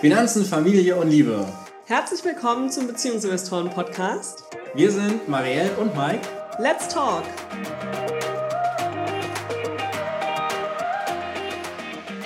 Finanzen, Familie und Liebe. Herzlich willkommen zum Beziehungsinvestoren Podcast. Wir sind Marielle und Mike. Let's talk!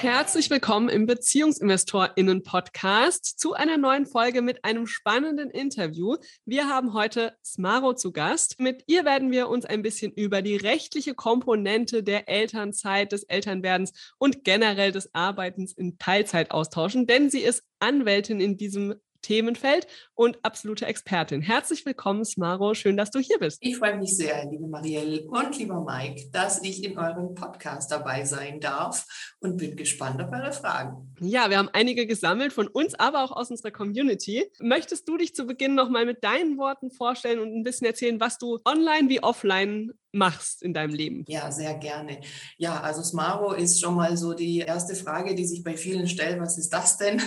Herzlich willkommen im BeziehungsinvestorInnen-Podcast zu einer neuen Folge mit einem spannenden Interview. Wir haben heute Smaro zu Gast. Mit ihr werden wir uns ein bisschen über die rechtliche Komponente der Elternzeit, des Elternwerdens und generell des Arbeitens in Teilzeit austauschen, denn sie ist Anwältin in diesem Themenfeld und absolute Expertin. Herzlich willkommen, Smaro. Schön, dass du hier bist. Ich freue mich sehr, liebe Marielle und lieber Mike, dass ich in eurem Podcast dabei sein darf und bin gespannt auf eure Fragen. Ja, wir haben einige gesammelt von uns, aber auch aus unserer Community. Möchtest du dich zu Beginn nochmal mit deinen Worten vorstellen und ein bisschen erzählen, was du online wie offline machst in deinem Leben? Ja, sehr gerne. Ja, also Smaro ist schon mal so die erste Frage, die sich bei vielen stellt. Was ist das denn?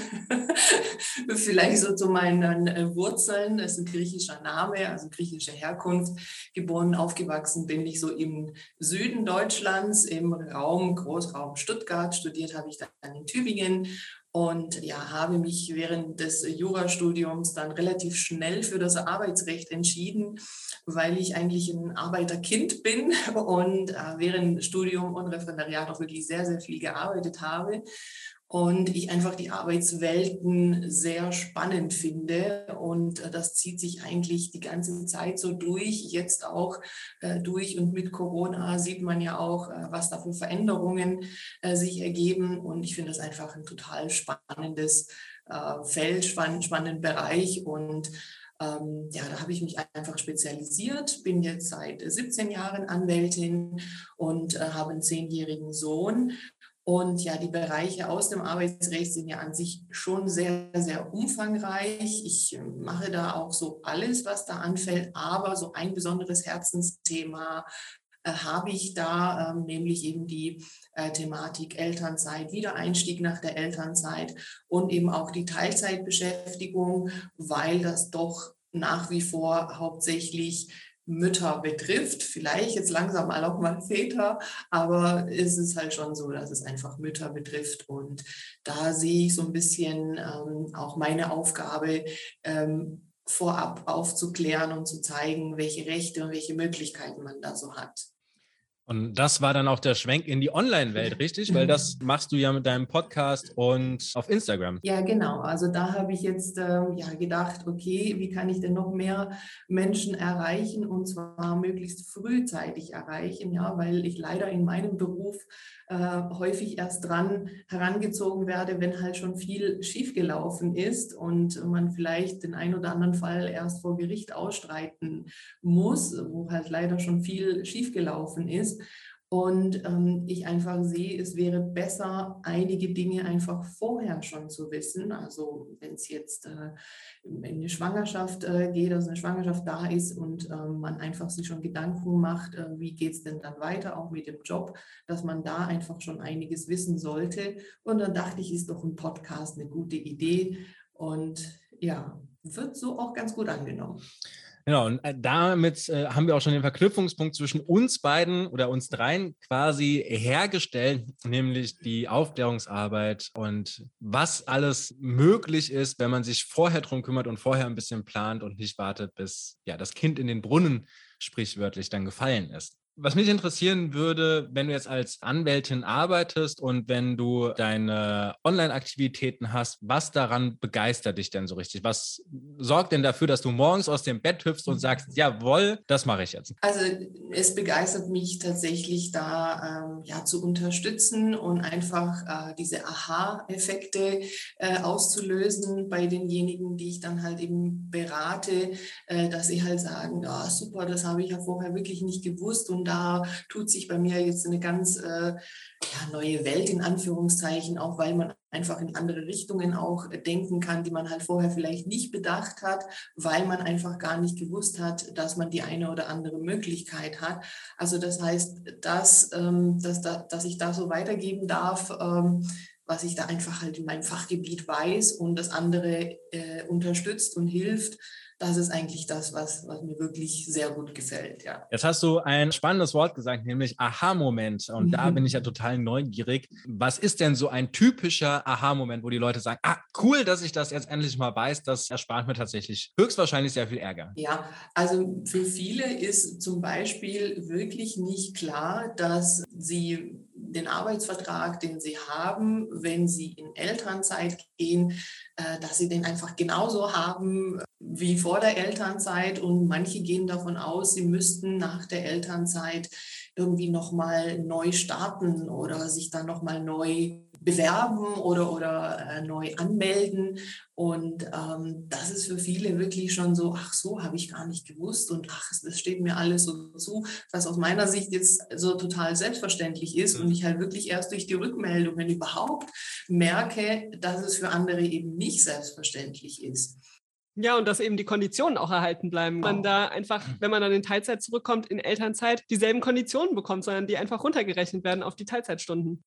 Vielleicht so zu meinen äh, Wurzeln. Es ist ein griechischer Name, also griechische Herkunft. Geboren, aufgewachsen bin ich so im Süden Deutschlands, im Raum, Großraum Stuttgart. Studiert habe ich dann in Tübingen und ja, habe mich während des Jurastudiums dann relativ schnell für das Arbeitsrecht entschieden, weil ich eigentlich ein Arbeiterkind bin und äh, während Studium und Referendariat auch wirklich sehr, sehr viel gearbeitet habe und ich einfach die Arbeitswelten sehr spannend finde. Und äh, das zieht sich eigentlich die ganze Zeit so durch, jetzt auch äh, durch. Und mit Corona sieht man ja auch, äh, was da für Veränderungen äh, sich ergeben. Und ich finde das einfach ein total spannendes äh, Feld, spann spannenden Bereich. Und ähm, ja, da habe ich mich einfach spezialisiert, bin jetzt seit 17 Jahren Anwältin und äh, habe einen zehnjährigen Sohn und ja, die Bereiche aus dem Arbeitsrecht sind ja an sich schon sehr, sehr umfangreich. Ich äh, mache da auch so alles, was da anfällt, aber so ein besonderes Herzensthema äh, habe ich da, äh, nämlich eben die äh, Thematik Elternzeit, Wiedereinstieg nach der Elternzeit und eben auch die Teilzeitbeschäftigung, weil das doch nach wie vor hauptsächlich Mütter betrifft, vielleicht jetzt langsam auch mal Väter, aber es ist halt schon so, dass es einfach Mütter betrifft und da sehe ich so ein bisschen ähm, auch meine Aufgabe, ähm, vorab aufzuklären und zu zeigen, welche Rechte und welche Möglichkeiten man da so hat. Und das war dann auch der Schwenk in die Online-Welt, richtig? Weil das machst du ja mit deinem Podcast und auf Instagram. Ja, genau. Also da habe ich jetzt ähm, ja gedacht, okay, wie kann ich denn noch mehr Menschen erreichen und zwar möglichst frühzeitig erreichen, ja, weil ich leider in meinem Beruf äh, häufig erst dran herangezogen werde, wenn halt schon viel schiefgelaufen ist und man vielleicht den einen oder anderen Fall erst vor Gericht ausstreiten muss, wo halt leider schon viel schiefgelaufen ist. Und ähm, ich einfach sehe, es wäre besser, einige Dinge einfach vorher schon zu wissen. Also wenn es jetzt äh, in eine Schwangerschaft äh, geht, also eine Schwangerschaft da ist und äh, man einfach sich schon Gedanken macht, äh, wie geht es denn dann weiter, auch mit dem Job, dass man da einfach schon einiges wissen sollte. Und dann dachte ich, ist doch ein Podcast eine gute Idee. Und ja, wird so auch ganz gut angenommen. Genau, und äh, damit äh, haben wir auch schon den Verknüpfungspunkt zwischen uns beiden oder uns dreien quasi hergestellt, nämlich die Aufklärungsarbeit und was alles möglich ist, wenn man sich vorher drum kümmert und vorher ein bisschen plant und nicht wartet, bis ja das Kind in den Brunnen sprichwörtlich dann gefallen ist. Was mich interessieren würde, wenn du jetzt als Anwältin arbeitest und wenn du deine Online-Aktivitäten hast, was daran begeistert dich denn so richtig? Was sorgt denn dafür, dass du morgens aus dem Bett hüpfst und sagst, jawohl, das mache ich jetzt? Also es begeistert mich tatsächlich da ähm, ja zu unterstützen und einfach äh, diese Aha-Effekte äh, auszulösen bei denjenigen, die ich dann halt eben berate, äh, dass sie halt sagen, ja super, das habe ich ja vorher wirklich nicht gewusst und da tut sich bei mir jetzt eine ganz äh, ja, neue Welt in Anführungszeichen, auch weil man einfach in andere Richtungen auch denken kann, die man halt vorher vielleicht nicht bedacht hat, weil man einfach gar nicht gewusst hat, dass man die eine oder andere Möglichkeit hat. Also das heißt, dass, ähm, dass, da, dass ich da so weitergeben darf, ähm, was ich da einfach halt in meinem Fachgebiet weiß und das andere äh, unterstützt und hilft, das ist eigentlich das, was, was mir wirklich sehr gut gefällt. Ja. Jetzt hast du ein spannendes Wort gesagt, nämlich Aha-Moment. Und da bin ich ja total neugierig. Was ist denn so ein typischer Aha-Moment, wo die Leute sagen, ah, cool, dass ich das jetzt endlich mal weiß, das erspart mir tatsächlich höchstwahrscheinlich sehr viel Ärger. Ja, also für viele ist zum Beispiel wirklich nicht klar, dass sie den Arbeitsvertrag, den sie haben, wenn sie in Elternzeit gehen, äh, dass sie den einfach genauso haben wie vor der Elternzeit. Und manche gehen davon aus, sie müssten nach der Elternzeit irgendwie nochmal neu starten oder sich dann nochmal neu bewerben oder, oder äh, neu anmelden. Und ähm, das ist für viele wirklich schon so, ach so, habe ich gar nicht gewusst und ach, das steht mir alles so zu, was aus meiner Sicht jetzt so total selbstverständlich ist und ich halt wirklich erst durch die Rückmeldungen überhaupt merke, dass es für andere eben nicht selbstverständlich ist. Ja, und dass eben die Konditionen auch erhalten bleiben. Man da einfach, wenn man dann in Teilzeit zurückkommt, in Elternzeit dieselben Konditionen bekommt, sondern die einfach runtergerechnet werden auf die Teilzeitstunden.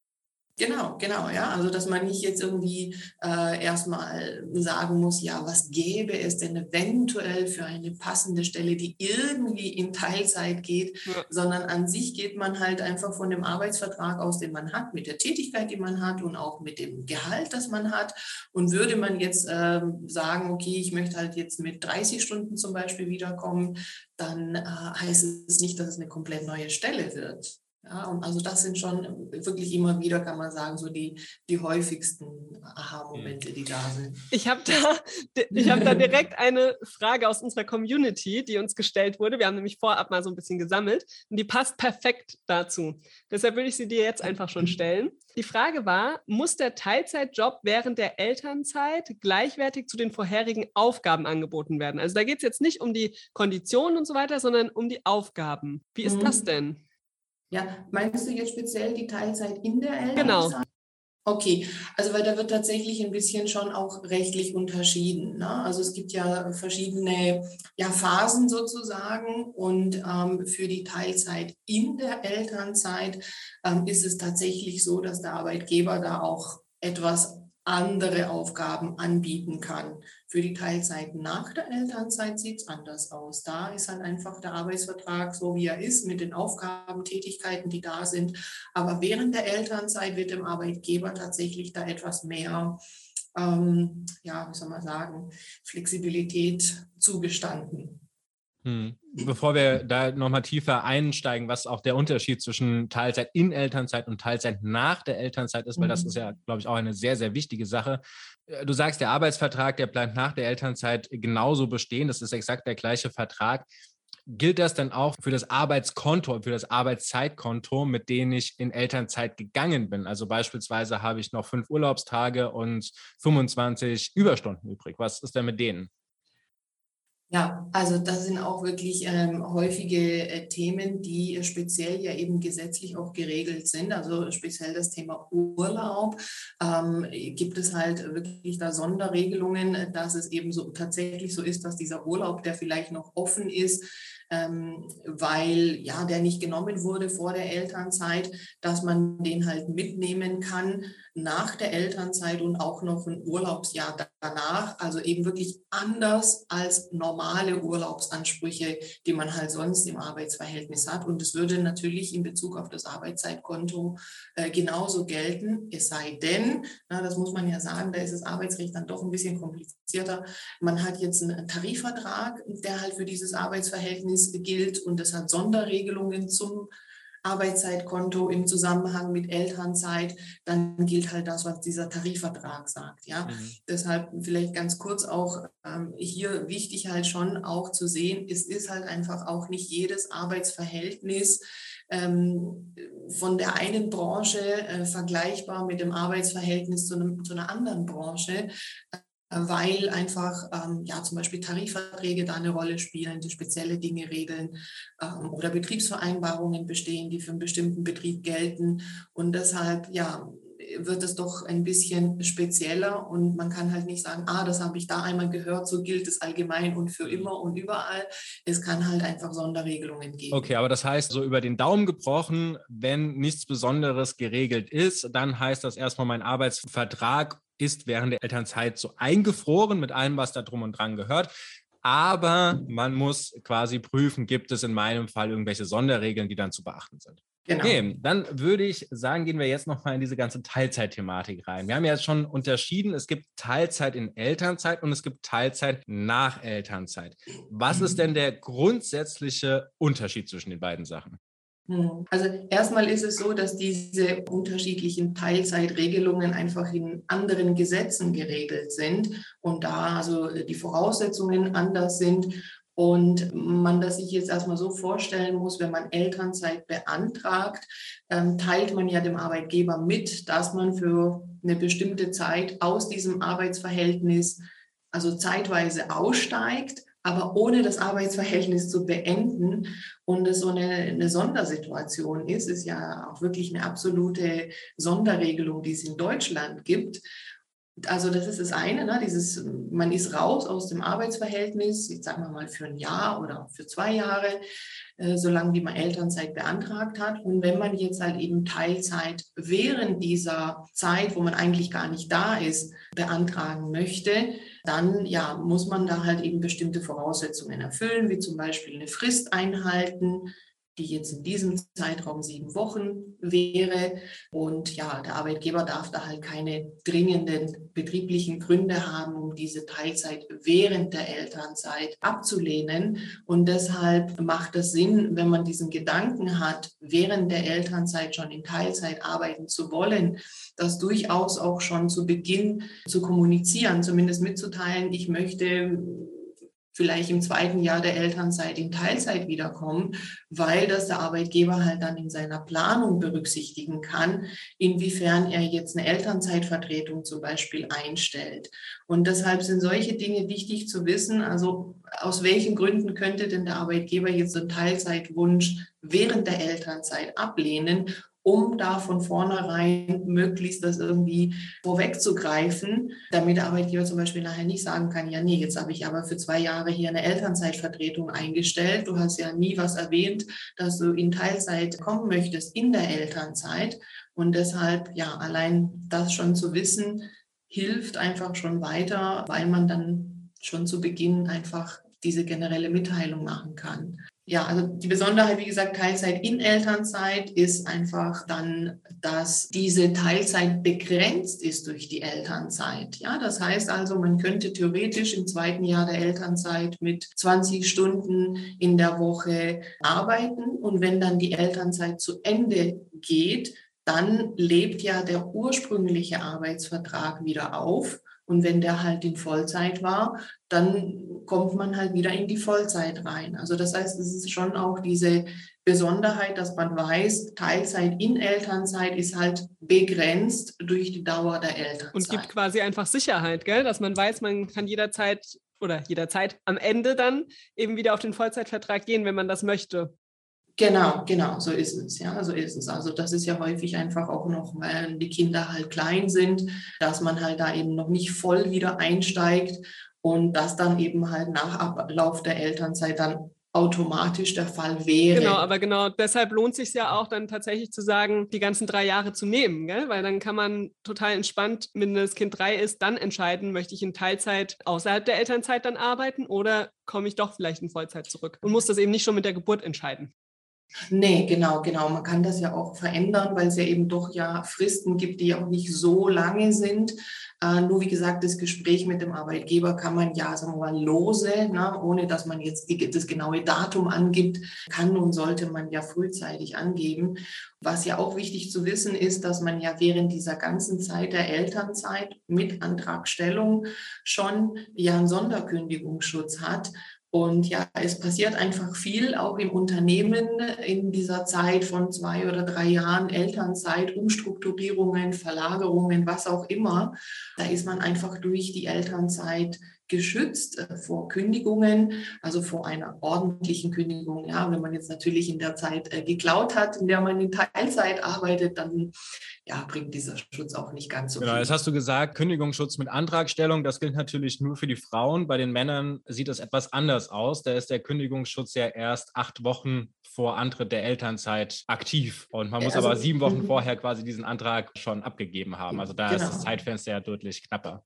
Genau, genau, ja. Also dass man nicht jetzt irgendwie äh, erstmal sagen muss, ja, was gäbe es denn eventuell für eine passende Stelle, die irgendwie in Teilzeit geht, ja. sondern an sich geht man halt einfach von dem Arbeitsvertrag aus, den man hat, mit der Tätigkeit, die man hat und auch mit dem Gehalt, das man hat. Und würde man jetzt äh, sagen, okay, ich möchte halt jetzt mit 30 Stunden zum Beispiel wiederkommen, dann äh, heißt es nicht, dass es eine komplett neue Stelle wird. Ja, und also das sind schon wirklich immer wieder, kann man sagen, so die, die häufigsten Aha-Momente, die da sind. Ich habe da, hab da direkt eine Frage aus unserer Community, die uns gestellt wurde. Wir haben nämlich vorab mal so ein bisschen gesammelt und die passt perfekt dazu. Deshalb würde ich sie dir jetzt einfach schon stellen. Die Frage war, muss der Teilzeitjob während der Elternzeit gleichwertig zu den vorherigen Aufgaben angeboten werden? Also da geht es jetzt nicht um die Konditionen und so weiter, sondern um die Aufgaben. Wie ist mhm. das denn? Ja, meinst du jetzt speziell die Teilzeit in der Elternzeit? Genau. Okay, also weil da wird tatsächlich ein bisschen schon auch rechtlich unterschieden. Ne? Also es gibt ja verschiedene ja, Phasen sozusagen und ähm, für die Teilzeit in der Elternzeit ähm, ist es tatsächlich so, dass der Arbeitgeber da auch etwas andere Aufgaben anbieten kann. Für die Teilzeit nach der Elternzeit sieht es anders aus. Da ist halt einfach der Arbeitsvertrag so, wie er ist, mit den Aufgaben, Tätigkeiten, die da sind. Aber während der Elternzeit wird dem Arbeitgeber tatsächlich da etwas mehr, ähm, ja, wie soll man sagen, Flexibilität zugestanden. Hm. Bevor wir da nochmal tiefer einsteigen, was auch der Unterschied zwischen Teilzeit in Elternzeit und Teilzeit nach der Elternzeit ist, weil das ist ja, mhm. glaube ich, auch eine sehr, sehr wichtige Sache. Äh, du sagst, der Arbeitsvertrag, der bleibt nach der Elternzeit genauso bestehen. Das ist exakt der gleiche Vertrag. Gilt das dann auch für das Arbeitskonto, für das Arbeitszeitkonto, mit dem ich in Elternzeit gegangen bin? Also beispielsweise habe ich noch fünf Urlaubstage und 25 Überstunden übrig. Was ist denn mit denen? Ja, also das sind auch wirklich ähm, häufige äh, Themen, die äh, speziell ja eben gesetzlich auch geregelt sind. Also speziell das Thema Urlaub ähm, gibt es halt wirklich da Sonderregelungen, dass es eben so tatsächlich so ist, dass dieser Urlaub, der vielleicht noch offen ist, ähm, weil ja der nicht genommen wurde vor der Elternzeit, dass man den halt mitnehmen kann nach der Elternzeit und auch noch ein Urlaubsjahr danach. Also eben wirklich anders als normale Urlaubsansprüche, die man halt sonst im Arbeitsverhältnis hat. Und es würde natürlich in Bezug auf das Arbeitszeitkonto äh, genauso gelten, es sei denn, na, das muss man ja sagen, da ist das Arbeitsrecht dann doch ein bisschen komplizierter. Man hat jetzt einen Tarifvertrag, der halt für dieses Arbeitsverhältnis gilt und das hat Sonderregelungen zum Arbeitszeitkonto im Zusammenhang mit Elternzeit, dann gilt halt das, was dieser Tarifvertrag sagt. Ja, mhm. deshalb vielleicht ganz kurz auch ähm, hier wichtig halt schon auch zu sehen, es ist halt einfach auch nicht jedes Arbeitsverhältnis ähm, von der einen Branche äh, vergleichbar mit dem Arbeitsverhältnis zu, einem, zu einer anderen Branche weil einfach ähm, ja zum Beispiel Tarifverträge da eine Rolle spielen, die spezielle Dinge regeln ähm, oder Betriebsvereinbarungen bestehen, die für einen bestimmten Betrieb gelten und deshalb ja wird es doch ein bisschen spezieller und man kann halt nicht sagen, ah, das habe ich da einmal gehört, so gilt es allgemein und für immer und überall. Es kann halt einfach Sonderregelungen geben. Okay, aber das heißt, so über den Daumen gebrochen, wenn nichts Besonderes geregelt ist, dann heißt das erstmal, mein Arbeitsvertrag ist während der Elternzeit so eingefroren mit allem, was da drum und dran gehört. aber man muss quasi prüfen, gibt es in meinem Fall irgendwelche Sonderregeln, die dann zu beachten sind. Genau. Okay, dann würde ich sagen, gehen wir jetzt nochmal in diese ganze Teilzeitthematik rein. Wir haben ja jetzt schon unterschieden, es gibt Teilzeit in Elternzeit und es gibt Teilzeit nach Elternzeit. Was ist denn der grundsätzliche Unterschied zwischen den beiden Sachen? Hm. Also erstmal ist es so, dass diese unterschiedlichen Teilzeitregelungen einfach in anderen Gesetzen geregelt sind und da also die Voraussetzungen anders sind und man das sich jetzt erstmal so vorstellen muss, wenn man Elternzeit beantragt, ähm, teilt man ja dem Arbeitgeber mit, dass man für eine bestimmte Zeit aus diesem Arbeitsverhältnis, also zeitweise aussteigt, aber ohne das Arbeitsverhältnis zu beenden und es so eine, eine Sondersituation ist, ist ja auch wirklich eine absolute Sonderregelung, die es in Deutschland gibt. Also das ist das eine, ne? dieses, man ist raus aus dem Arbeitsverhältnis, jetzt sagen wir mal für ein Jahr oder für zwei Jahre, äh, solange wie man Elternzeit beantragt hat. Und wenn man jetzt halt eben Teilzeit während dieser Zeit, wo man eigentlich gar nicht da ist, beantragen möchte, dann ja, muss man da halt eben bestimmte Voraussetzungen erfüllen, wie zum Beispiel eine Frist einhalten, die jetzt in diesem Zeitraum sieben Wochen wäre. Und ja, der Arbeitgeber darf da halt keine dringenden betrieblichen Gründe haben, um diese Teilzeit während der Elternzeit abzulehnen. Und deshalb macht es Sinn, wenn man diesen Gedanken hat, während der Elternzeit schon in Teilzeit arbeiten zu wollen, das durchaus auch schon zu Beginn zu kommunizieren, zumindest mitzuteilen, ich möchte vielleicht im zweiten Jahr der Elternzeit in Teilzeit wiederkommen, weil das der Arbeitgeber halt dann in seiner Planung berücksichtigen kann, inwiefern er jetzt eine Elternzeitvertretung zum Beispiel einstellt. Und deshalb sind solche Dinge wichtig zu wissen. Also aus welchen Gründen könnte denn der Arbeitgeber jetzt einen Teilzeitwunsch während der Elternzeit ablehnen um da von vornherein möglichst das irgendwie vorwegzugreifen, damit der Arbeitgeber zum Beispiel nachher nicht sagen kann, ja, nee, jetzt habe ich aber für zwei Jahre hier eine Elternzeitvertretung eingestellt. Du hast ja nie was erwähnt, dass du in Teilzeit kommen möchtest in der Elternzeit. Und deshalb, ja, allein das schon zu wissen, hilft einfach schon weiter, weil man dann schon zu Beginn einfach diese generelle Mitteilung machen kann ja, also die Besonderheit, wie gesagt, Teilzeit in Elternzeit ist einfach dann, dass diese Teilzeit begrenzt ist durch die Elternzeit. Ja, das heißt also, man könnte theoretisch im zweiten Jahr der Elternzeit mit 20 Stunden in der Woche arbeiten und wenn dann die Elternzeit zu Ende geht, dann lebt ja der ursprüngliche Arbeitsvertrag wieder auf. Und wenn der halt in Vollzeit war, dann kommt man halt wieder in die Vollzeit rein. Also das heißt, es ist schon auch diese Besonderheit, dass man weiß, Teilzeit in Elternzeit ist halt begrenzt durch die Dauer der Elternzeit. Und gibt quasi einfach Sicherheit, gell? dass man weiß, man kann jederzeit oder jederzeit am Ende dann eben wieder auf den Vollzeitvertrag gehen, wenn man das möchte. Genau, genau, so ist es. Ja, so ist es. Also das ist ja häufig einfach auch noch, weil die Kinder halt klein sind, dass man halt da eben noch nicht voll wieder einsteigt und das dann eben halt nach Ablauf der Elternzeit dann automatisch der Fall wäre. Genau, aber genau deshalb lohnt sich ja auch dann tatsächlich zu sagen, die ganzen drei Jahre zu nehmen, gell? weil dann kann man total entspannt, wenn das Kind drei ist, dann entscheiden, möchte ich in Teilzeit außerhalb der Elternzeit dann arbeiten oder komme ich doch vielleicht in Vollzeit zurück und muss das eben nicht schon mit der Geburt entscheiden. Nee, genau, genau. Man kann das ja auch verändern, weil es ja eben doch ja Fristen gibt, die auch nicht so lange sind. Äh, nur wie gesagt, das Gespräch mit dem Arbeitgeber kann man ja, sagen wir mal, lose, ne, ohne dass man jetzt die, das genaue Datum angibt, kann und sollte man ja frühzeitig angeben. Was ja auch wichtig zu wissen ist, dass man ja während dieser ganzen Zeit der Elternzeit mit Antragstellung schon ja einen Sonderkündigungsschutz hat. Und ja, es passiert einfach viel, auch im Unternehmen in dieser Zeit von zwei oder drei Jahren Elternzeit, Umstrukturierungen, Verlagerungen, was auch immer. Da ist man einfach durch die Elternzeit geschützt äh, vor Kündigungen, also vor einer ordentlichen Kündigung. Ja, wenn man jetzt natürlich in der Zeit äh, geklaut hat, in der man in Teilzeit arbeitet, dann ja, bringt dieser Schutz auch nicht ganz so genau, viel. Jetzt hast du gesagt, Kündigungsschutz mit Antragstellung, das gilt natürlich nur für die Frauen. Bei den Männern sieht es etwas anders aus. Da ist der Kündigungsschutz ja erst acht Wochen vor Antritt der Elternzeit aktiv. Und man muss also, aber sieben Wochen vorher quasi diesen Antrag schon abgegeben haben. Also da genau. ist das Zeitfenster ja deutlich knapper.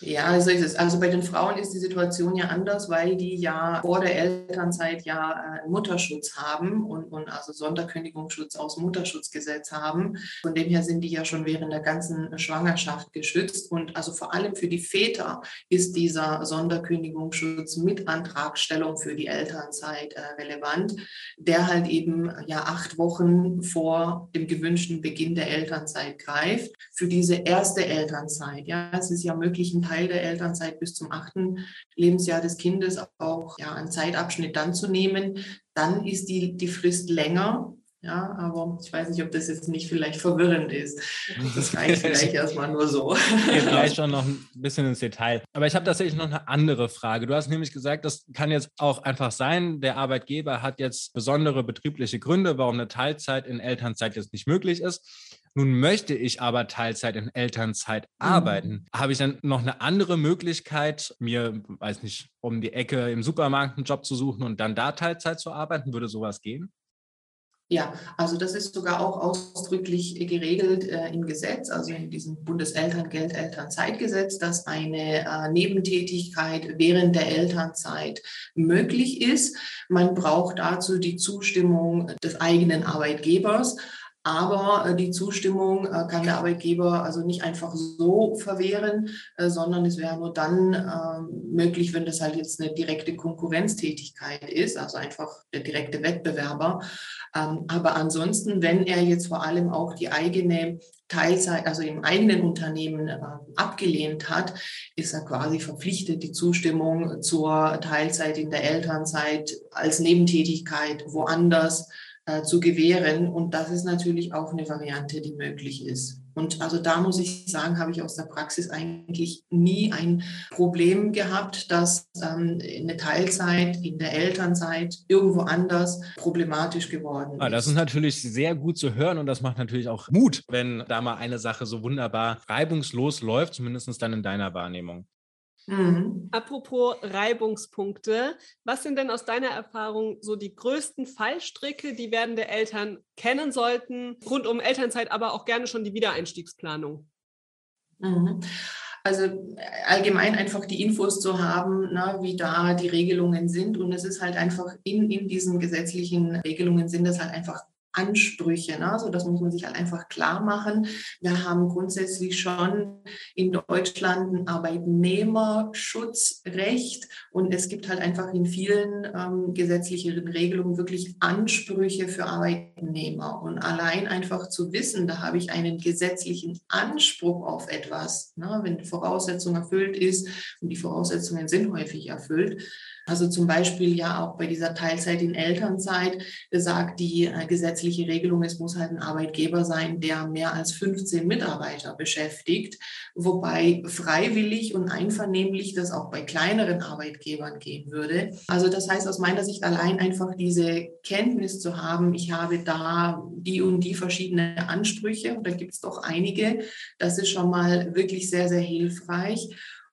Ja, so ist es. Also bei den Frauen ist die Situation ja anders, weil die ja vor der Elternzeit ja äh, Mutterschutz haben und, und also Sonderkündigungsschutz aus Mutterschutzgesetz haben. Von dem her sind die ja schon während der ganzen Schwangerschaft geschützt. Und also vor allem für die Väter ist dieser Sonderkündigungsschutz mit Antragstellung für die Elternzeit äh, relevant, der halt eben ja acht Wochen vor dem gewünschten Beginn der Elternzeit greift. Für diese erste Elternzeit, ja, es ist ja möglich, ein Teil der Elternzeit bis zum achten Lebensjahr des Kindes auch ja, einen Zeitabschnitt dann zu nehmen. Dann ist die, die Frist länger. Ja, aber ich weiß nicht, ob das jetzt nicht vielleicht verwirrend ist. Das reicht vielleicht erstmal nur so. Geht gleich schon noch ein bisschen ins Detail. Aber ich habe tatsächlich noch eine andere Frage. Du hast nämlich gesagt, das kann jetzt auch einfach sein, der Arbeitgeber hat jetzt besondere betriebliche Gründe, warum eine Teilzeit in Elternzeit jetzt nicht möglich ist. Nun möchte ich aber Teilzeit in Elternzeit mhm. arbeiten. Habe ich dann noch eine andere Möglichkeit, mir, weiß nicht, um die Ecke im Supermarkt einen Job zu suchen und dann da Teilzeit zu arbeiten? Würde sowas gehen? Ja, also das ist sogar auch ausdrücklich geregelt äh, im Gesetz, also in diesem Bundeselterngeld Elternzeitgesetz, dass eine äh, Nebentätigkeit während der Elternzeit möglich ist. Man braucht dazu die Zustimmung des eigenen Arbeitgebers. Aber äh, die Zustimmung äh, kann der Arbeitgeber also nicht einfach so verwehren, äh, sondern es wäre nur dann ähm, möglich, wenn das halt jetzt eine direkte Konkurrenztätigkeit ist, also einfach der direkte Wettbewerber. Ähm, aber ansonsten, wenn er jetzt vor allem auch die eigene Teilzeit, also im eigenen Unternehmen abgelehnt hat, ist er quasi verpflichtet, die Zustimmung zur Teilzeit in der Elternzeit als Nebentätigkeit woanders äh, zu gewähren. Und das ist natürlich auch eine Variante, die möglich ist. Und also da muss ich sagen, habe ich aus der Praxis eigentlich nie ein Problem gehabt, dass ähm, eine Teilzeit in der Elternzeit irgendwo anders problematisch geworden ist. Ah, das ist natürlich sehr gut zu hören und das macht natürlich auch Mut, wenn da mal eine Sache so wunderbar reibungslos läuft, zumindest dann in deiner Wahrnehmung. Mhm. Apropos Reibungspunkte, was sind denn aus deiner Erfahrung so die größten Fallstricke, die werdende Eltern kennen sollten, rund um Elternzeit, aber auch gerne schon die Wiedereinstiegsplanung? Mhm. Also äh, allgemein einfach die Infos zu haben, na, wie da die Regelungen sind. Und es ist halt einfach in, in diesen gesetzlichen Regelungen sind es halt einfach Ansprüche. Ne? Also das muss man sich halt einfach klar machen. Wir haben grundsätzlich schon in Deutschland ein Arbeitnehmerschutzrecht und es gibt halt einfach in vielen ähm, gesetzlichen Regelungen wirklich Ansprüche für Arbeitnehmer. Und allein einfach zu wissen, da habe ich einen gesetzlichen Anspruch auf etwas, ne? wenn die Voraussetzung erfüllt ist und die Voraussetzungen sind häufig erfüllt, also zum Beispiel ja auch bei dieser Teilzeit in Elternzeit sagt die äh, gesetzliche Regelung, es muss halt ein Arbeitgeber sein, der mehr als 15 Mitarbeiter beschäftigt, wobei freiwillig und einvernehmlich das auch bei kleineren Arbeitgebern gehen würde. Also das heißt aus meiner Sicht allein einfach diese Kenntnis zu haben, ich habe da die und die verschiedene Ansprüche, da gibt es doch einige, das ist schon mal wirklich sehr, sehr hilfreich.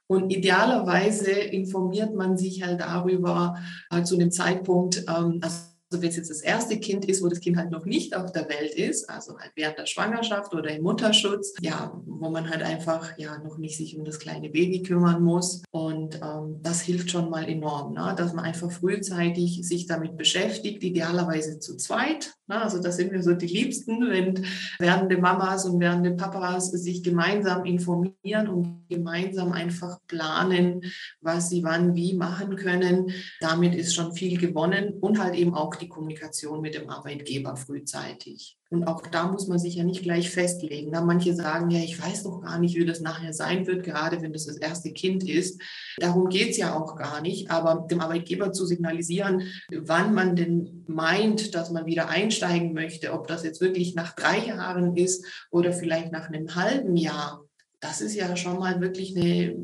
Und idealerweise informiert man sich halt darüber äh, zu dem Zeitpunkt, ähm, also wenn es jetzt das erste Kind ist, wo das Kind halt noch nicht auf der Welt ist, also halt während der Schwangerschaft oder im Mutterschutz, ja, wo man halt einfach ja noch nicht sich um das kleine Baby kümmern muss. Und ähm, das hilft schon mal enorm, ne? dass man einfach frühzeitig sich damit beschäftigt, idealerweise zu zweit. Also das sind wir so die Liebsten, wenn werdende Mamas und werdende Papas sich gemeinsam informieren und gemeinsam einfach planen, was sie wann wie machen können. Damit ist schon viel gewonnen und halt eben auch die Kommunikation mit dem Arbeitgeber frühzeitig. Und auch da muss man sich ja nicht gleich festlegen. Na, manche sagen ja, ich weiß doch gar nicht, wie das nachher sein wird, gerade wenn das das erste Kind ist. Darum geht es ja auch gar nicht. Aber dem Arbeitgeber zu signalisieren, wann man denn meint, dass man wieder einsteigen möchte, ob das jetzt wirklich nach drei Jahren ist oder vielleicht nach einem halben Jahr, das ist ja schon mal wirklich eine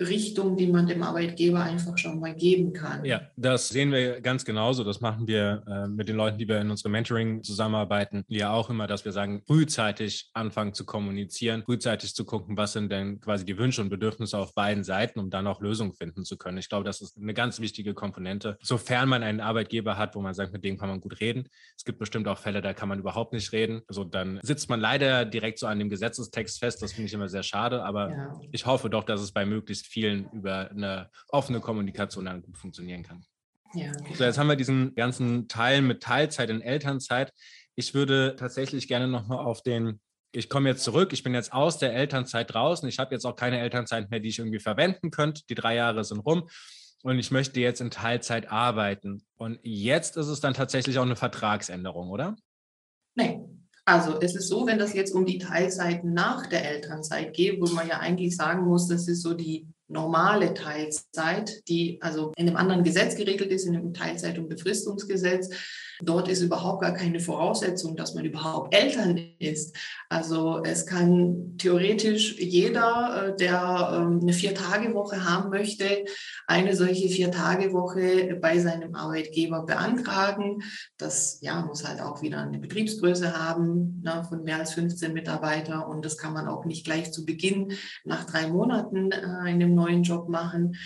Richtung, die man dem Arbeitgeber einfach schon mal geben kann. Ja, das sehen wir ganz genauso. Das machen wir äh, mit den Leuten, die wir in unserem Mentoring zusammenarbeiten, ja auch immer, dass wir sagen, frühzeitig anfangen zu kommunizieren, frühzeitig zu gucken, was sind denn quasi die Wünsche und Bedürfnisse auf beiden Seiten, um dann auch Lösungen finden zu können. Ich glaube, das ist eine ganz wichtige Komponente, sofern man einen Arbeitgeber hat, wo man sagt, mit dem kann man gut reden. Es gibt bestimmt auch Fälle, da kann man überhaupt nicht reden. Also dann sitzt man leider direkt so an dem Gesetzestext fest. Das finde ich immer sehr schade, aber ja. ich hoffe doch, dass es bei möglichst möglichst vielen über eine offene Kommunikation dann gut funktionieren kann. Ja. So, jetzt haben wir diesen ganzen Teil mit Teilzeit und Elternzeit. Ich würde tatsächlich gerne nochmal auf den, ich komme jetzt zurück, ich bin jetzt aus der Elternzeit draußen, ich habe jetzt auch keine Elternzeit mehr, die ich irgendwie verwenden könnte. Die drei Jahre sind rum und ich möchte jetzt in Teilzeit arbeiten. Und jetzt ist es dann tatsächlich auch eine Vertragsänderung, oder? Nein, also es ist so, wenn das jetzt um die Teilzeit nach der Elternzeit geht, wo man ja eigentlich sagen muss, das ist so die normale Teilzeit, die also in einem anderen Gesetz geregelt ist, in dem Teilzeit- und Befristungsgesetz. Dort ist überhaupt gar keine Voraussetzung, dass man überhaupt Eltern ist. Also es kann theoretisch jeder, äh, der ähm, eine Vier-Tage-Woche haben möchte, eine solche Vier-Tage-Woche bei seinem Arbeitgeber beantragen. Das ja, muss halt auch wieder eine Betriebsgröße haben ne, von mehr als 15 Mitarbeiter und das kann man auch nicht gleich zu Beginn nach drei Monaten äh, in einem neuen Job machen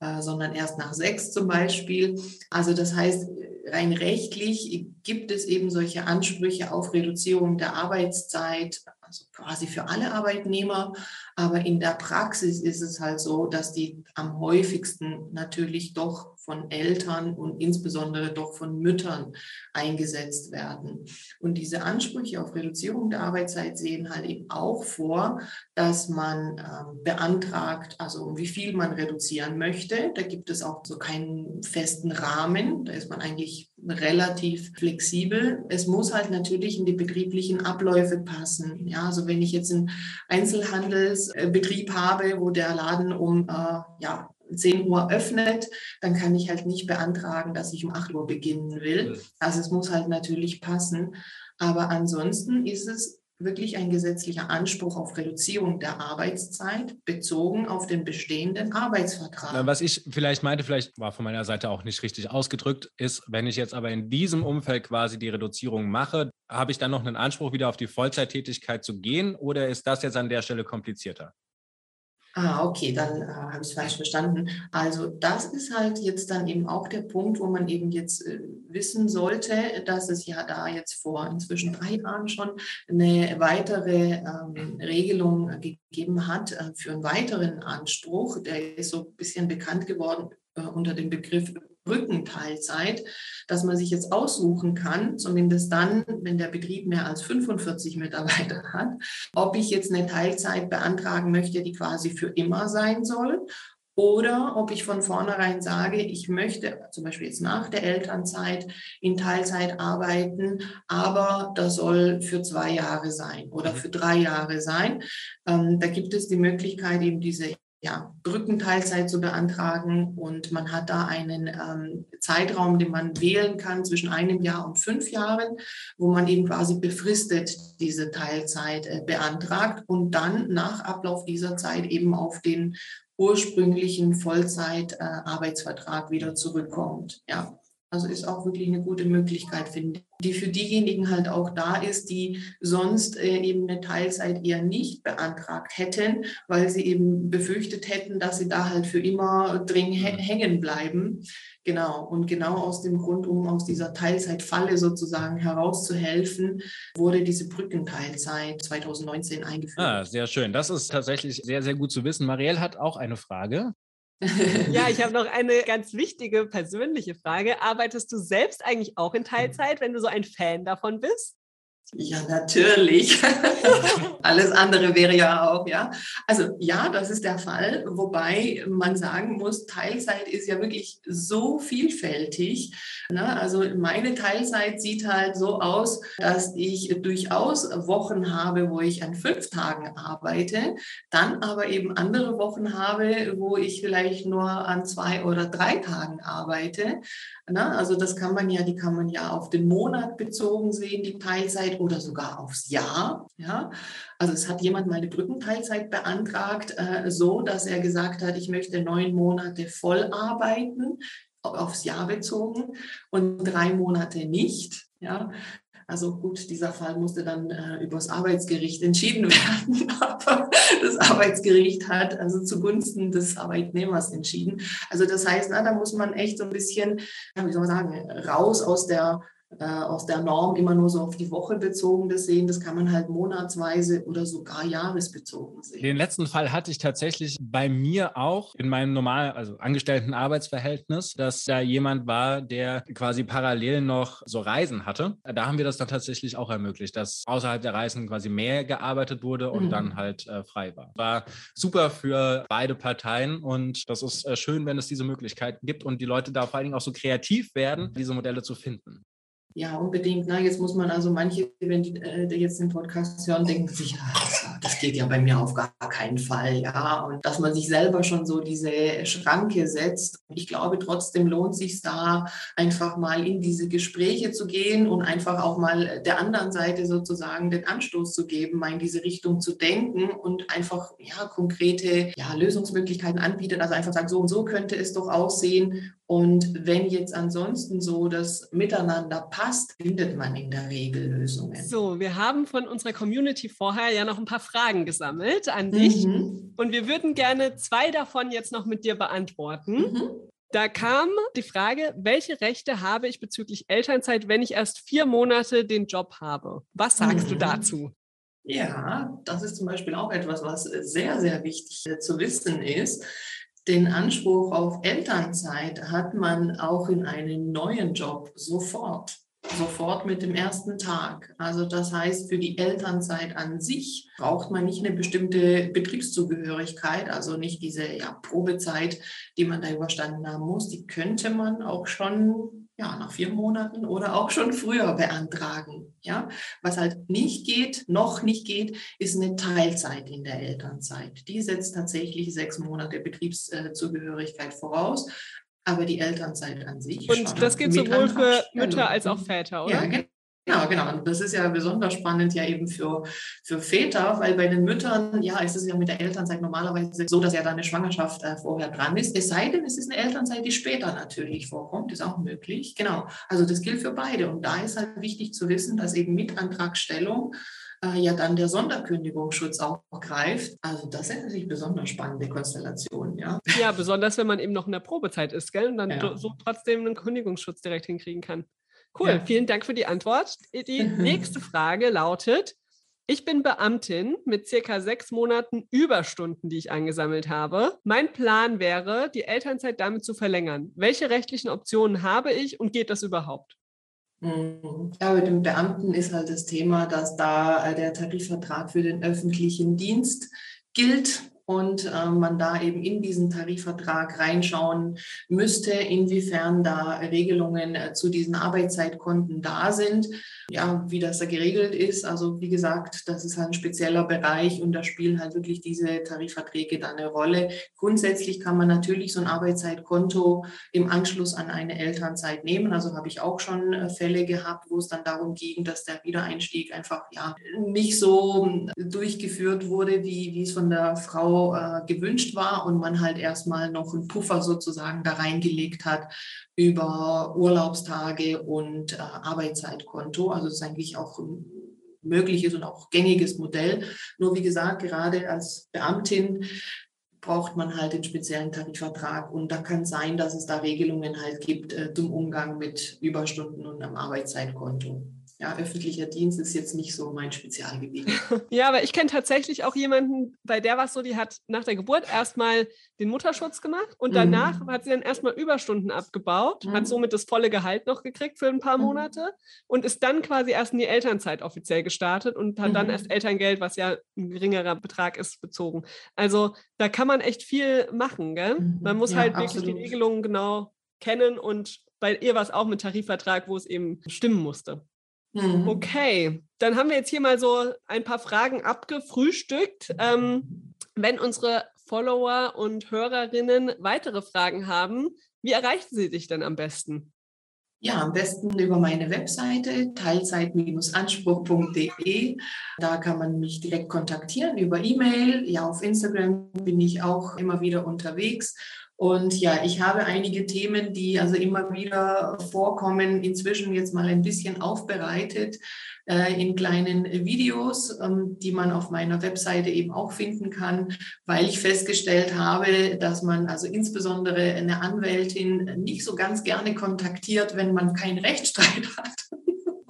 äh, sondern erst nach sechs zum Beispiel. Also das heißt, rein rechtlich gibt es eben solche Ansprüche auf Reduzierung der Arbeitszeit, also quasi für alle Arbeitnehmer. Aber in der Praxis ist es halt so, dass die am häufigsten natürlich doch von Eltern und insbesondere doch von Müttern eingesetzt werden. Und diese Ansprüche auf Reduzierung der Arbeitszeit sehen halt eben auch vor, dass man ähm, beantragt, also wie viel man reduzieren möchte. Da gibt es auch so keinen festen Rahmen. Da ist man eigentlich relativ flexibel. Es muss halt natürlich in die betrieblichen Abläufe passen. Ja, also wenn ich jetzt einen Einzelhandelsbetrieb habe, wo der Laden um äh, ja, 10 Uhr öffnet, dann kann ich halt nicht beantragen, dass ich um 8 Uhr beginnen will. Also es muss halt natürlich passen. Aber ansonsten ist es wirklich ein gesetzlicher Anspruch auf Reduzierung der Arbeitszeit bezogen auf den bestehenden Arbeitsvertrag. Was ich vielleicht meinte, vielleicht war von meiner Seite auch nicht richtig ausgedrückt, ist, wenn ich jetzt aber in diesem Umfeld quasi die Reduzierung mache, habe ich dann noch einen Anspruch, wieder auf die Vollzeittätigkeit zu gehen oder ist das jetzt an der Stelle komplizierter? Ah, okay, dann äh, habe ich es falsch verstanden. Also das ist halt jetzt dann eben auch der Punkt, wo man eben jetzt äh, wissen sollte, dass es ja da jetzt vor inzwischen drei Jahren schon eine weitere ähm, Regelung gegeben hat äh, für einen weiteren Anspruch. Der ist so ein bisschen bekannt geworden äh, unter dem Begriff Brückenteilzeit, dass man sich jetzt aussuchen kann, zumindest dann, wenn der Betrieb mehr als 45 Mitarbeiter hat, ob ich jetzt eine Teilzeit beantragen möchte, die quasi für immer sein soll oder ob ich von vornherein sage, ich möchte zum Beispiel jetzt nach der Elternzeit in Teilzeit arbeiten, aber das soll für zwei Jahre sein oder mhm. für drei Jahre sein. Ähm, da gibt es die Möglichkeit, eben diese ja, Brückenteilzeit zu beantragen. Und man hat da einen ähm, Zeitraum, den man wählen kann zwischen einem Jahr und fünf Jahren, wo man eben quasi befristet diese Teilzeit äh, beantragt und dann nach Ablauf dieser Zeit eben auf den ursprünglichen Vollzeitarbeitsvertrag äh, wieder zurückkommt. Ja. Also ist auch wirklich eine gute Möglichkeit, finde ich, die für diejenigen halt auch da ist, die sonst äh, eben eine Teilzeit eher nicht beantragt hätten, weil sie eben befürchtet hätten, dass sie da halt für immer drin hängen bleiben. Genau. Und genau aus dem Grund, um aus dieser Teilzeitfalle sozusagen herauszuhelfen, wurde diese Brückenteilzeit 2019 eingeführt. Ah, sehr schön. Das ist tatsächlich sehr, sehr gut zu wissen. Marielle hat auch eine Frage. Ja, ich habe noch eine ganz wichtige persönliche Frage. Arbeitest du selbst eigentlich auch in mhm. Teilzeit, wenn du so ein Fan davon bist? Ja, natürlich. Alles andere wäre ja auch, ja. Also ja, das ist der Fall, wobei man sagen muss, Teilzeit ist ja wirklich so vielfältig. Ne? Also meine Teilzeit sieht halt so aus, dass ich durchaus Wochen habe, wo ich an fünf Tagen arbeite, dann aber eben andere Wochen habe, wo ich vielleicht nur an zwei oder drei Tagen arbeite. Ne? Also das kann man ja, die kann man ja auf den Monat bezogen sehen, die Teilzeit Teilzeit oder sogar aufs Jahr. Ja? Also es hat jemand mal eine Brückenteilzeit beantragt, äh, so dass er gesagt hat, ich möchte neun Monate voll arbeiten, aufs Jahr bezogen und drei Monate nicht. Ja, also gut, dieser Fall musste dann äh, übers Arbeitsgericht entschieden werden, aber das Arbeitsgericht hat also zugunsten des Arbeitnehmers entschieden. Also das heißt, na, da muss man echt so ein bisschen, wie soll man sagen, raus aus der äh, aus der Norm immer nur so auf die Woche bezogen das sehen. Das kann man halt monatsweise oder sogar jahresbezogen sehen. Den letzten Fall hatte ich tatsächlich bei mir auch in meinem normal, also angestellten Arbeitsverhältnis, dass da jemand war, der quasi parallel noch so Reisen hatte. Da haben wir das dann tatsächlich auch ermöglicht, dass außerhalb der Reisen quasi mehr gearbeitet wurde und mhm. dann halt äh, frei war. War super für beide Parteien und das ist äh, schön, wenn es diese Möglichkeiten gibt und die Leute da vor allen Dingen auch so kreativ werden, diese Modelle zu finden. Ja, unbedingt. Na, jetzt muss man also manche, wenn die, äh, jetzt den Podcast hören, denken sich, ja, das geht ja bei mir auf gar keinen Fall. Ja, und dass man sich selber schon so diese Schranke setzt. Ich glaube, trotzdem lohnt sich da einfach mal in diese Gespräche zu gehen und einfach auch mal der anderen Seite sozusagen den Anstoß zu geben, mal in diese Richtung zu denken und einfach ja konkrete ja, Lösungsmöglichkeiten anbietet. Also einfach sagen, so und so könnte es doch aussehen und wenn jetzt ansonsten so das Miteinander passt, findet man in der Regel Lösungen. So, wir haben von unserer Community vorher ja noch ein paar Fragen gesammelt an dich. Mhm. Und wir würden gerne zwei davon jetzt noch mit dir beantworten. Mhm. Da kam die Frage, welche Rechte habe ich bezüglich Elternzeit, wenn ich erst vier Monate den Job habe? Was sagst mhm. du dazu? Ja, das ist zum Beispiel auch etwas, was sehr, sehr wichtig zu wissen ist den Anspruch auf Elternzeit hat man auch in einem neuen Job sofort, sofort mit dem ersten Tag. Also das heißt, für die Elternzeit an sich braucht man nicht eine bestimmte Betriebszugehörigkeit, also nicht diese ja, Probezeit, die man da überstanden haben muss. Die könnte man auch schon ja, nach vier Monaten oder auch schon früher beantragen. Ja, was halt nicht geht, noch nicht geht, ist eine Teilzeit in der Elternzeit. Die setzt tatsächlich sechs Monate Betriebszugehörigkeit voraus, aber die Elternzeit an sich. Und das geht sowohl für Mütter als auch Väter, oder? Ja, Genau, genau. Und das ist ja besonders spannend ja eben für, für Väter, weil bei den Müttern, ja, ist es ja mit der Elternzeit normalerweise so, dass ja da eine Schwangerschaft äh, vorher dran ist. Es sei denn, es ist eine Elternzeit, die später natürlich vorkommt, ist auch möglich. Genau. Also das gilt für beide. Und da ist halt wichtig zu wissen, dass eben mit Antragstellung äh, ja dann der Sonderkündigungsschutz auch greift. Also das sind natürlich besonders spannende Konstellationen, ja. Ja, besonders wenn man eben noch in der Probezeit ist, gell? Und dann ja. so trotzdem einen Kündigungsschutz direkt hinkriegen kann. Cool, ja. vielen Dank für die Antwort. Die nächste Frage lautet, ich bin Beamtin mit circa sechs Monaten Überstunden, die ich angesammelt habe. Mein Plan wäre, die Elternzeit damit zu verlängern. Welche rechtlichen Optionen habe ich und geht das überhaupt? Mhm. Ja, mit dem Beamten ist halt das Thema, dass da äh, der Tarifvertrag für den öffentlichen Dienst gilt und äh, man da eben in diesen Tarifvertrag reinschauen müsste, inwiefern da Regelungen äh, zu diesen Arbeitszeitkonten da sind, ja, wie das da geregelt ist. Also wie gesagt, das ist halt ein spezieller Bereich und da spielen halt wirklich diese Tarifverträge da eine Rolle. Grundsätzlich kann man natürlich so ein Arbeitszeitkonto im Anschluss an eine Elternzeit nehmen. Also habe ich auch schon äh, Fälle gehabt, wo es dann darum ging, dass der Wiedereinstieg einfach ja nicht so durchgeführt wurde, wie, wie es von der Frau äh, gewünscht war und man halt erstmal noch einen Puffer sozusagen da reingelegt hat über Urlaubstage und äh, Arbeitszeitkonto. Also es ist eigentlich auch ein mögliches und auch gängiges Modell. Nur wie gesagt, gerade als Beamtin braucht man halt den speziellen Tarifvertrag und da kann sein, dass es da Regelungen halt gibt äh, zum Umgang mit Überstunden und am Arbeitszeitkonto ja, öffentlicher Dienst ist jetzt nicht so mein Spezialgebiet. ja, aber ich kenne tatsächlich auch jemanden, bei der war es so, die hat nach der Geburt erstmal den Mutterschutz gemacht und danach mhm. hat sie dann erstmal Überstunden abgebaut, mhm. hat somit das volle Gehalt noch gekriegt für ein paar mhm. Monate und ist dann quasi erst in die Elternzeit offiziell gestartet und hat dann erst mhm. Elterngeld, was ja ein geringerer Betrag ist, bezogen. Also da kann man echt viel machen. Gell? Mhm. Man muss ja, halt wirklich absolut. die Regelungen genau kennen und bei ihr war es auch mit Tarifvertrag, wo es eben stimmen musste. Mhm. Okay, dann haben wir jetzt hier mal so ein paar Fragen abgefrühstückt. Ähm, wenn unsere Follower und Hörerinnen weitere Fragen haben, wie erreichen sie dich denn am besten? Ja, am besten über meine Webseite teilzeit-anspruch.de. Da kann man mich direkt kontaktieren über E-Mail. Ja, auf Instagram bin ich auch immer wieder unterwegs. Und ja, ich habe einige Themen, die also immer wieder vorkommen, inzwischen jetzt mal ein bisschen aufbereitet äh, in kleinen Videos, ähm, die man auf meiner Webseite eben auch finden kann, weil ich festgestellt habe, dass man also insbesondere eine Anwältin nicht so ganz gerne kontaktiert, wenn man keinen Rechtsstreit hat.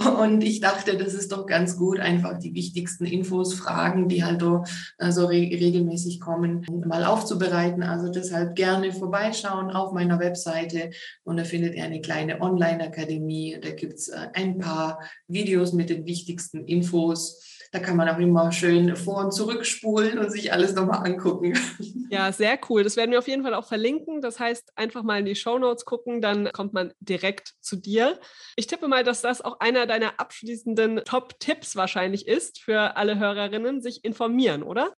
Und ich dachte, das ist doch ganz gut, einfach die wichtigsten Infos, Fragen, die halt so also re regelmäßig kommen, mal aufzubereiten. Also deshalb gerne vorbeischauen auf meiner Webseite und da findet ihr eine kleine Online-Akademie. Da gibt es äh, ein paar Videos mit den wichtigsten Infos da kann man auch immer schön vor- und zurückspulen und sich alles nochmal angucken. Ja, sehr cool. Das werden wir auf jeden Fall auch verlinken. Das heißt, einfach mal in die Show Notes gucken, dann kommt man direkt zu dir. Ich tippe mal, dass das auch einer deiner abschließenden Top-Tipps wahrscheinlich ist für alle Hörerinnen, sich informieren, oder?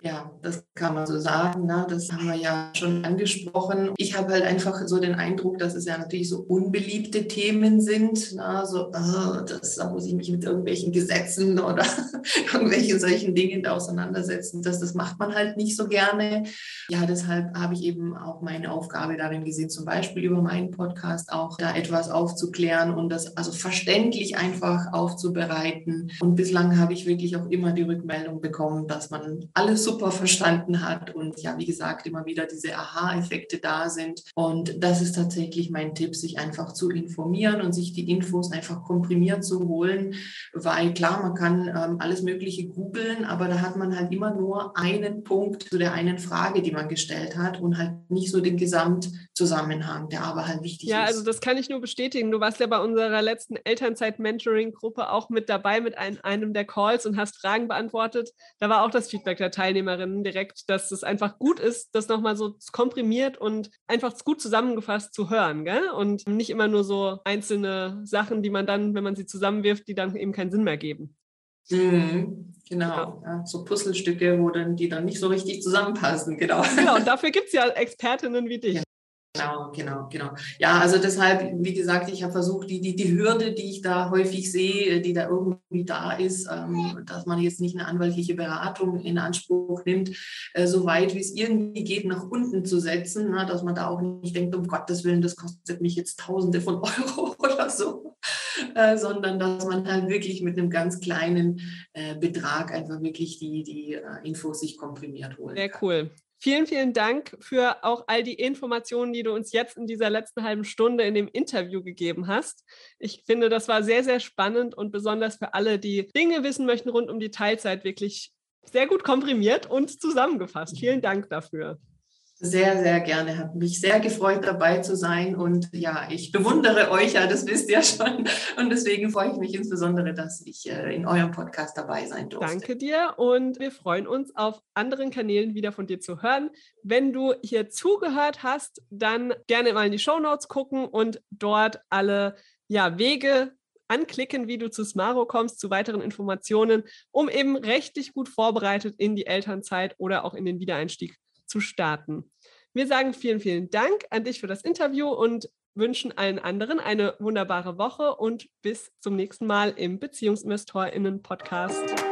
Ja, das kann man so sagen. Ne? Das haben wir ja schon angesprochen. Ich habe halt einfach so den Eindruck, dass es ja natürlich so unbeliebte Themen sind. Ne? So, oh, das, da muss ich mich mit irgendwelchen Gesetzen oder irgendwelchen solchen Dingen auseinandersetzen. Das, das macht man halt nicht so gerne. Ja, deshalb habe ich eben auch meine Aufgabe darin gesehen, zum Beispiel über meinen Podcast auch da etwas aufzuklären und das also verständlich einfach aufzubereiten. Und bislang habe ich wirklich auch immer die Rückmeldung bekommen, dass man alles super verstanden hat und ja, wie gesagt, immer wieder diese Aha-Effekte da sind. Und das ist tatsächlich mein Tipp, sich einfach zu informieren und sich die Infos einfach komprimiert zu holen, weil klar, man kann ähm, alles Mögliche googeln, aber da hat man halt immer nur einen Punkt zu der einen Frage, die man gestellt hat und halt nicht so den Gesamtzusammenhang, der aber halt wichtig ja, ist. Ja, also das kann ich nur bestätigen. Du warst ja bei unserer letzten Elternzeit-Mentoring-Gruppe auch mit dabei mit ein, einem der Calls und hast Fragen beantwortet. Da war auch das Feedback der Teilnehmer Teilnehmerinnen direkt, dass es einfach gut ist, das nochmal so komprimiert und einfach gut zusammengefasst zu hören, gell? Und nicht immer nur so einzelne Sachen, die man dann, wenn man sie zusammenwirft, die dann eben keinen Sinn mehr geben. Mhm, genau, ja. so Puzzlestücke, wo dann die dann nicht so richtig zusammenpassen, genau. Genau, und dafür gibt es ja Expertinnen wie dich. Ja. Genau, genau, genau. Ja, also deshalb, wie gesagt, ich habe versucht, die, die, die Hürde, die ich da häufig sehe, die da irgendwie da ist, ähm, dass man jetzt nicht eine anwaltliche Beratung in Anspruch nimmt, äh, so weit wie es irgendwie geht, nach unten zu setzen, na, dass man da auch nicht denkt, um Gottes Willen, das kostet mich jetzt Tausende von Euro oder so, äh, sondern dass man halt wirklich mit einem ganz kleinen äh, Betrag einfach wirklich die, die äh, Infos sich komprimiert holen. Sehr cool. Vielen, vielen Dank für auch all die Informationen, die du uns jetzt in dieser letzten halben Stunde in dem Interview gegeben hast. Ich finde, das war sehr, sehr spannend und besonders für alle, die Dinge wissen möchten rund um die Teilzeit, wirklich sehr gut komprimiert und zusammengefasst. Vielen Dank dafür. Sehr, sehr gerne. Hat mich sehr gefreut, dabei zu sein. Und ja, ich bewundere euch ja, das wisst ihr schon. Und deswegen freue ich mich insbesondere, dass ich äh, in eurem Podcast dabei sein durfte. Danke dir. Und wir freuen uns, auf anderen Kanälen wieder von dir zu hören. Wenn du hier zugehört hast, dann gerne mal in die Show Notes gucken und dort alle ja, Wege anklicken, wie du zu Smaro kommst, zu weiteren Informationen, um eben rechtlich gut vorbereitet in die Elternzeit oder auch in den Wiedereinstieg zu starten. Wir sagen vielen, vielen Dank an dich für das Interview und wünschen allen anderen eine wunderbare Woche und bis zum nächsten Mal im BeziehungsinvestorInnen-Podcast.